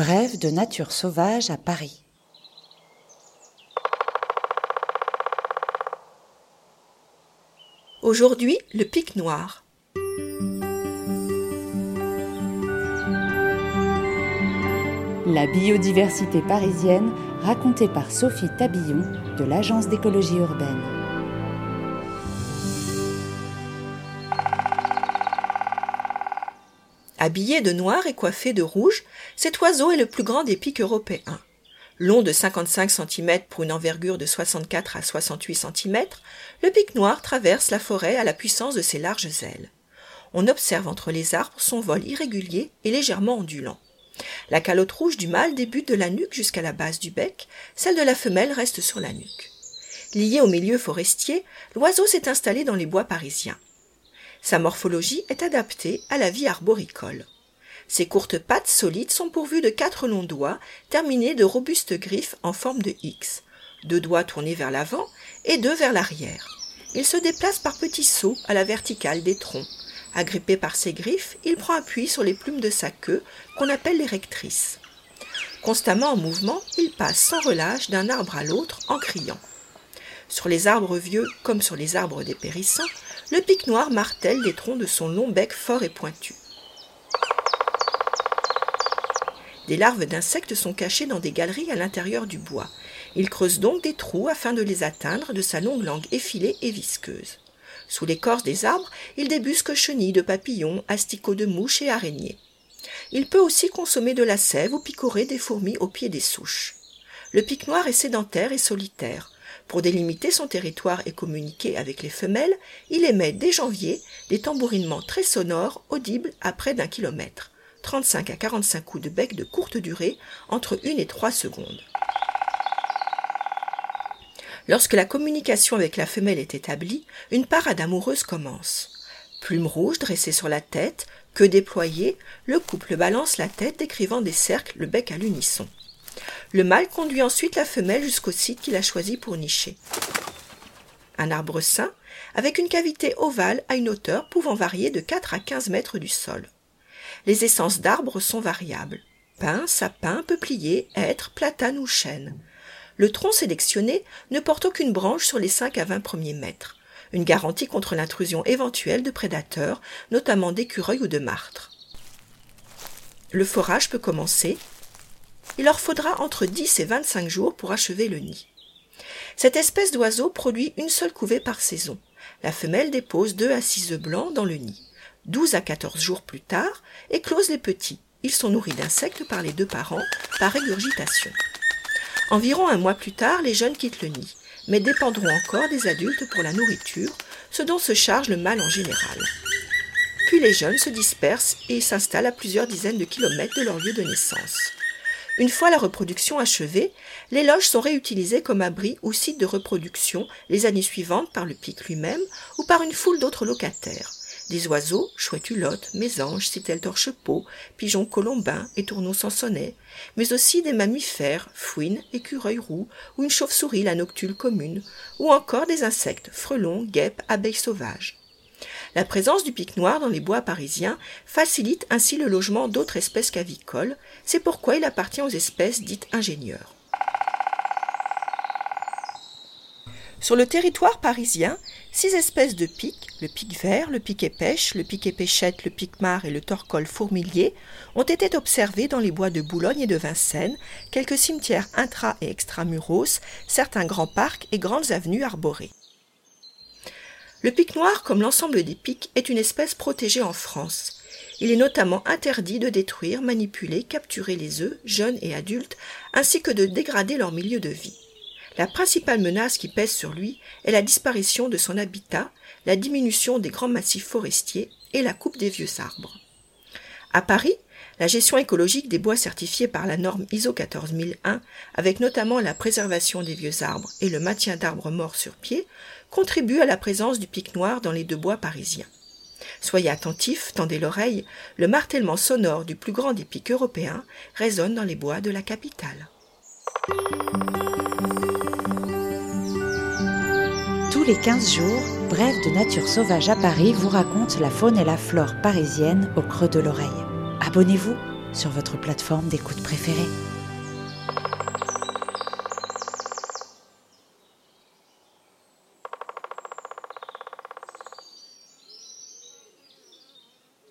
Brève de nature sauvage à Paris. Aujourd'hui, le pic noir. La biodiversité parisienne racontée par Sophie Tabillon de l'Agence d'écologie urbaine. Habillé de noir et coiffé de rouge, cet oiseau est le plus grand des pics européens. Long de 55 cm pour une envergure de 64 à 68 cm, le pic noir traverse la forêt à la puissance de ses larges ailes. On observe entre les arbres son vol irrégulier et légèrement ondulant. La calotte rouge du mâle débute de la nuque jusqu'à la base du bec, celle de la femelle reste sur la nuque. Lié au milieu forestier, l'oiseau s'est installé dans les bois parisiens. Sa morphologie est adaptée à la vie arboricole. Ses courtes pattes solides sont pourvues de quatre longs doigts terminés de robustes griffes en forme de X, deux doigts tournés vers l'avant et deux vers l'arrière. Il se déplace par petits sauts à la verticale des troncs. Agrippé par ses griffes, il prend appui sur les plumes de sa queue qu'on appelle les rectrices. Constamment en mouvement, il passe sans relâche d'un arbre à l'autre en criant. Sur les arbres vieux comme sur les arbres dépérissants, le pic noir martèle les troncs de son long bec fort et pointu. Des larves d'insectes sont cachées dans des galeries à l'intérieur du bois. Il creuse donc des trous afin de les atteindre de sa longue langue effilée et visqueuse. Sous l'écorce des arbres, il débusque chenilles de papillons, asticots de mouches et araignées. Il peut aussi consommer de la sève ou picorer des fourmis au pied des souches. Le pic noir est sédentaire et solitaire. Pour délimiter son territoire et communiquer avec les femelles, il émet dès janvier des tambourinements très sonores audibles à près d'un kilomètre, 35 à 45 coups de bec de courte durée, entre une et trois secondes. Lorsque la communication avec la femelle est établie, une parade amoureuse commence. Plume rouge dressée sur la tête, queue déployée, le couple balance la tête décrivant des cercles, le bec à l'unisson. Le mâle conduit ensuite la femelle jusqu'au site qu'il a choisi pour nicher. Un arbre sain, avec une cavité ovale à une hauteur pouvant varier de 4 à 15 mètres du sol. Les essences d'arbres sont variables. Pin, sapin, peuplier, hêtre, platane ou chêne. Le tronc sélectionné ne porte aucune branche sur les 5 à 20 premiers mètres. Une garantie contre l'intrusion éventuelle de prédateurs, notamment d'écureuils ou de martres. Le forage peut commencer il leur faudra entre 10 et 25 jours pour achever le nid. Cette espèce d'oiseau produit une seule couvée par saison. La femelle dépose 2 à 6 œufs blancs dans le nid. 12 à 14 jours plus tard, éclosent les petits. Ils sont nourris d'insectes par les deux parents par régurgitation. Environ un mois plus tard, les jeunes quittent le nid, mais dépendront encore des adultes pour la nourriture, ce dont se charge le mâle en général. Puis les jeunes se dispersent et s'installent à plusieurs dizaines de kilomètres de leur lieu de naissance. Une fois la reproduction achevée, les loges sont réutilisées comme abri ou site de reproduction les années suivantes par le pic lui-même ou par une foule d'autres locataires. Des oiseaux, chouettes hulottes, mésanges, citelles torchepeaux, pigeons colombins et tourneaux sansonnets, mais aussi des mammifères, fouines, écureuils roux ou une chauve-souris la noctule commune, ou encore des insectes, frelons, guêpes, abeilles sauvages. La présence du pic noir dans les bois parisiens facilite ainsi le logement d'autres espèces cavicoles, c'est pourquoi il appartient aux espèces dites ingénieurs. Sur le territoire parisien, six espèces de pics, le pic vert, le pic épêche, le pic épêchette, le pic mare et le torcol fourmilier, ont été observés dans les bois de Boulogne et de Vincennes, quelques cimetières intra- et extramuros, certains grands parcs et grandes avenues arborées. Le pic noir, comme l'ensemble des pics, est une espèce protégée en France. Il est notamment interdit de détruire, manipuler, capturer les œufs, jeunes et adultes, ainsi que de dégrader leur milieu de vie. La principale menace qui pèse sur lui est la disparition de son habitat, la diminution des grands massifs forestiers et la coupe des vieux arbres. À Paris, la gestion écologique des bois certifiés par la norme ISO 14001, avec notamment la préservation des vieux arbres et le maintien d'arbres morts sur pied, contribue à la présence du pic noir dans les deux bois parisiens. Soyez attentifs, tendez l'oreille, le martèlement sonore du plus grand des pics européens résonne dans les bois de la capitale. Tous les 15 jours, Bref de Nature Sauvage à Paris vous raconte la faune et la flore parisienne au creux de l'oreille. Abonnez-vous sur votre plateforme d'écoute préférée.